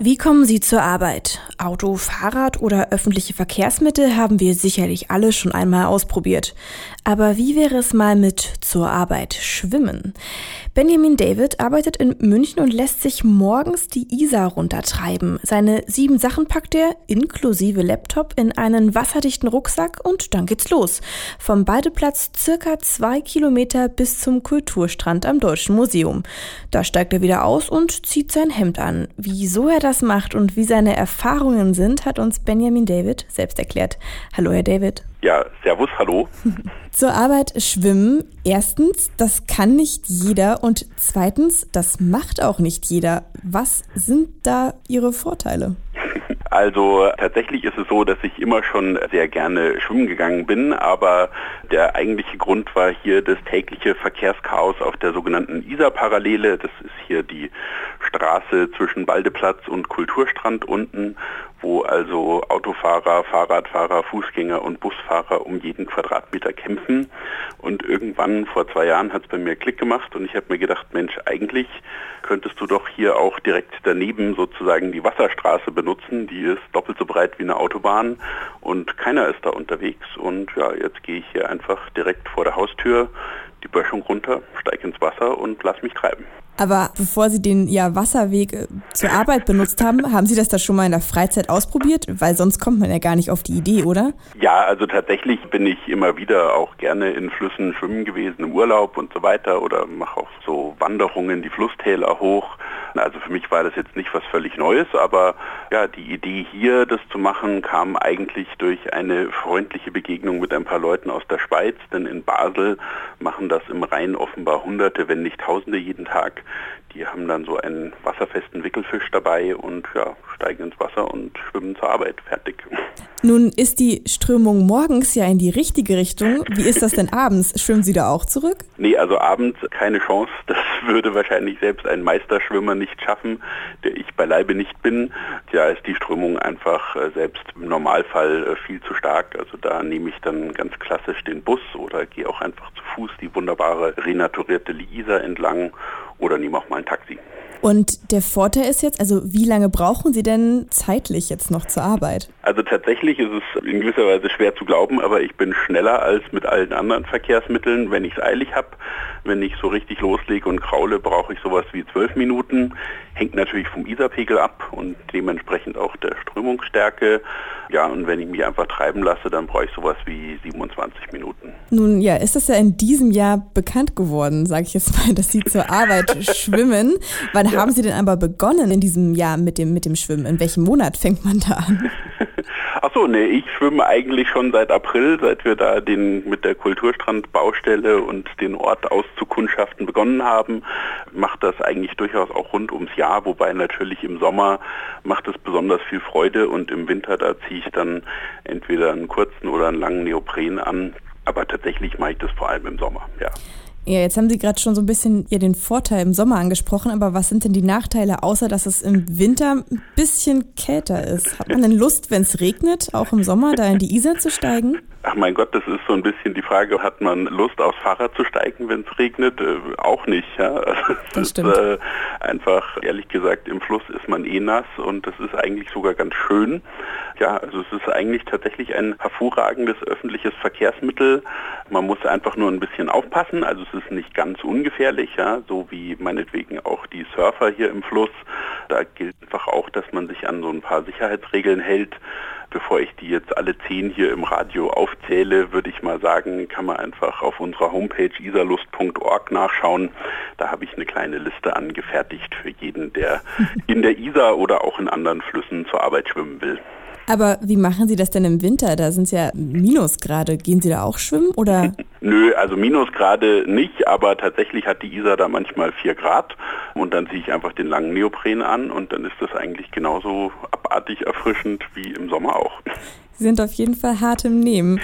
Wie kommen Sie zur Arbeit? Auto, Fahrrad oder öffentliche Verkehrsmittel haben wir sicherlich alle schon einmal ausprobiert. Aber wie wäre es mal mit zur Arbeit schwimmen? Benjamin David arbeitet in München und lässt sich morgens die Isar runtertreiben. Seine sieben Sachen packt er, inklusive Laptop, in einen wasserdichten Rucksack und dann geht's los. Vom Badeplatz circa zwei Kilometer bis zum Kulturstrand am Deutschen Museum. Da steigt er wieder aus und zieht sein Hemd an. Wieso er das macht und wie seine Erfahrungen sind, hat uns Benjamin David selbst erklärt. Hallo, Herr David. Ja, servus, hallo. Zur Arbeit schwimmen. Erstens, das kann nicht jeder und zweitens, das macht auch nicht jeder. Was sind da Ihre Vorteile? Also tatsächlich ist es so, dass ich immer schon sehr gerne schwimmen gegangen bin, aber der eigentliche Grund war hier das tägliche Verkehrschaos auf der sogenannten Isar-Parallele. Das ist hier die Straße zwischen Waldeplatz und Kulturstrand unten, wo also Autofahrer, Fahrradfahrer, Fußgänger und Busfahrer um jeden Quadratmeter kämpfen. Und irgendwann vor zwei Jahren hat es bei mir Klick gemacht und ich habe mir gedacht, Mensch, eigentlich könntest du doch hier auch direkt daneben sozusagen die Wasserstraße benutzen. Die ist doppelt so breit wie eine Autobahn und keiner ist da unterwegs. Und ja, jetzt gehe ich hier einfach direkt vor der Haustür die Böschung runter, steige ins Wasser und lass mich treiben. Aber bevor Sie den ja, Wasserweg äh, zur Arbeit benutzt haben, haben Sie das da schon mal in der Freizeit ausprobiert? Weil sonst kommt man ja gar nicht auf die Idee, oder? Ja, also tatsächlich bin ich immer wieder auch gerne in Flüssen schwimmen gewesen im Urlaub und so weiter oder mache auch so Wanderungen die Flusstäler hoch. Also für mich war das jetzt nicht was völlig Neues, aber ja, die Idee hier, das zu machen, kam eigentlich durch eine freundliche Begegnung mit ein paar Leuten aus der Schweiz, denn in Basel machen das im Rhein offenbar Hunderte, wenn nicht Tausende jeden Tag. Die haben dann so einen wasserfesten Wickelfisch dabei und ja, steigen ins Wasser und schwimmen zur Arbeit. Fertig. Nun ist die Strömung morgens ja in die richtige Richtung. Wie ist das denn abends? Schwimmen Sie da auch zurück? Nee, also abends keine Chance. Das würde wahrscheinlich selbst ein Meisterschwimmer nicht schaffen, der ich beileibe nicht bin. Ja, ist die Strömung einfach äh, selbst im Normalfall äh, viel zu stark. Also da nehme ich dann ganz klassisch den Bus oder gehe auch einfach zu Fuß die wunderbare renaturierte Liisa entlang oder nehme auch mal ein Taxi. Und der Vorteil ist jetzt, also wie lange brauchen Sie denn zeitlich jetzt noch zur Arbeit? Also tatsächlich ist es in gewisser Weise schwer zu glauben, aber ich bin schneller als mit allen anderen Verkehrsmitteln, wenn ich es eilig habe. Wenn ich so richtig loslege und kraule, brauche ich sowas wie zwölf Minuten. Hängt natürlich vom Isarpegel ab und dementsprechend auch der Strömungsstärke. Ja, und wenn ich mich einfach treiben lasse, dann brauche ich sowas wie 27 Minuten. Nun ja, ist das ja in diesem Jahr bekannt geworden, sage ich jetzt mal, dass Sie zur Arbeit schwimmen. Wann ja. haben Sie denn aber begonnen in diesem Jahr mit dem, mit dem Schwimmen? In welchem Monat fängt man da an? Achso, nee, ich schwimme eigentlich schon seit April, seit wir da den mit der Kulturstrandbaustelle und den Ort auszukundschaften begonnen haben. Macht das eigentlich durchaus auch rund ums Jahr, wobei natürlich im Sommer macht es besonders viel Freude und im Winter da ziehe ich dann entweder einen kurzen oder einen langen Neopren an. Aber tatsächlich mache ich das vor allem im Sommer, ja. Ja, jetzt haben Sie gerade schon so ein bisschen ja, den Vorteil im Sommer angesprochen, aber was sind denn die Nachteile, außer dass es im Winter ein bisschen kälter ist? Hat man denn Lust, wenn es regnet, auch im Sommer da in die Isar zu steigen? Ach mein Gott, das ist so ein bisschen die Frage, hat man Lust aufs Fahrrad zu steigen, wenn es regnet? Äh, auch nicht. Ja? Das stimmt. Ist, äh, einfach, ehrlich gesagt, im Fluss ist man eh nass und das ist eigentlich sogar ganz schön. Ja, also es ist eigentlich tatsächlich ein hervorragendes öffentliches Verkehrsmittel. Man muss einfach nur ein bisschen aufpassen. Also es ist nicht ganz ungefährlich, ja, so wie meinetwegen auch die Surfer hier im Fluss. Da gilt einfach auch, dass man sich an so ein paar Sicherheitsregeln hält. Bevor ich die jetzt alle zehn hier im Radio aufzähle, würde ich mal sagen, kann man einfach auf unserer Homepage isarlust.org nachschauen. Da habe ich eine kleine Liste angefertigt für jeden, der in der Isar oder auch in anderen Flüssen zur Arbeit schwimmen will. Aber wie machen Sie das denn im Winter? Da sind es ja Minusgrade. Gehen Sie da auch schwimmen oder? Nö, also Minusgrade nicht, aber tatsächlich hat die Isar da manchmal 4 Grad und dann ziehe ich einfach den langen Neopren an und dann ist das eigentlich genauso abartig erfrischend wie im Sommer auch. Sie sind auf jeden Fall hart im Nehmen.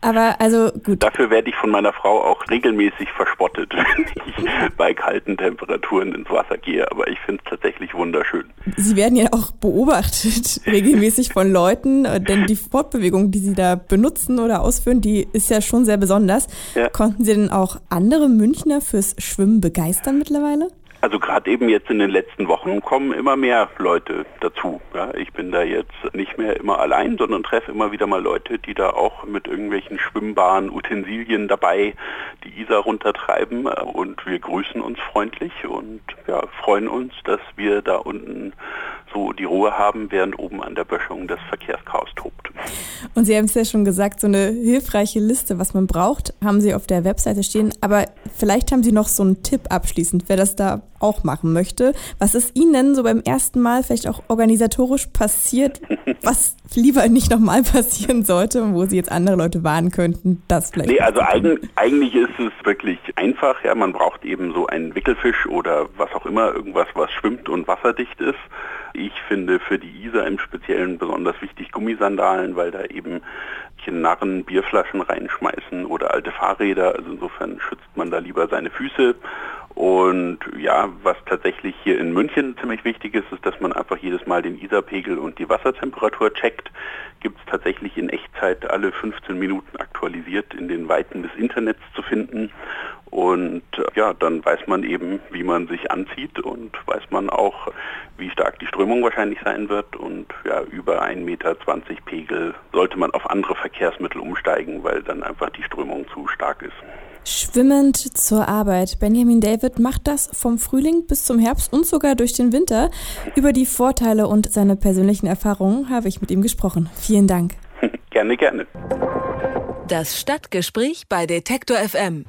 Aber also gut. Dafür werde ich von meiner Frau auch regelmäßig verspottet, wenn ich bei kalten Temperaturen ins Wasser gehe. Aber ich finde es tatsächlich wunderschön. Sie werden ja auch beobachtet regelmäßig von Leuten, denn die Fortbewegung, die Sie da benutzen oder ausführen, die ist ja schon sehr besonders. Ja. Konnten Sie denn auch andere Münchner fürs Schwimmen begeistern mittlerweile? Also gerade eben jetzt in den letzten Wochen kommen immer mehr Leute dazu. Ja, ich bin da jetzt nicht mehr immer allein, sondern treffe immer wieder mal Leute, die da auch mit irgendwelchen schwimmbaren Utensilien dabei die Isar runtertreiben und wir grüßen uns freundlich und ja, freuen uns, dass wir da unten so die Ruhe haben, während oben an der Böschung das Verkehrschaos tobt. Und Sie haben es ja schon gesagt, so eine hilfreiche Liste, was man braucht, haben Sie auf der Webseite stehen. Aber vielleicht haben Sie noch so einen Tipp abschließend, wer das da auch machen möchte. Was ist Ihnen so beim ersten Mal vielleicht auch organisatorisch passiert, was lieber nicht nochmal passieren sollte und wo Sie jetzt andere Leute warnen könnten, das vielleicht? Nee, also eigen, eigentlich ist es wirklich einfach. Ja, man braucht eben so einen Wickelfisch oder was auch immer, irgendwas, was schwimmt und wasserdicht ist. Ich finde für die Isar im Speziellen besonders wichtig Gummisandalen, weil da eben Narren Bierflaschen reinschmeißen oder alte Fahrräder. Also insofern schützt man da lieber seine Füße. Und ja, was tatsächlich hier in München ziemlich wichtig ist, ist, dass man einfach jedes Mal den Isarpegel und die Wassertemperatur checkt. Gibt es tatsächlich in Echtzeit alle 15 Minuten aktualisiert in den Weiten des Internets zu finden. Und ja, dann weiß man eben, wie man sich anzieht und weiß man auch, wie stark die Strömung wahrscheinlich sein wird. Und ja, über 1,20 Meter Pegel sollte man auf andere Verkehrsmittel umsteigen, weil dann einfach die Strömung zu stark ist. Schwimmend zur Arbeit. Benjamin David macht das vom Frühling bis zum Herbst und sogar durch den Winter. Über die Vorteile und seine persönlichen Erfahrungen habe ich mit ihm gesprochen. Vielen Dank. gerne, gerne. Das Stadtgespräch bei Detektor FM.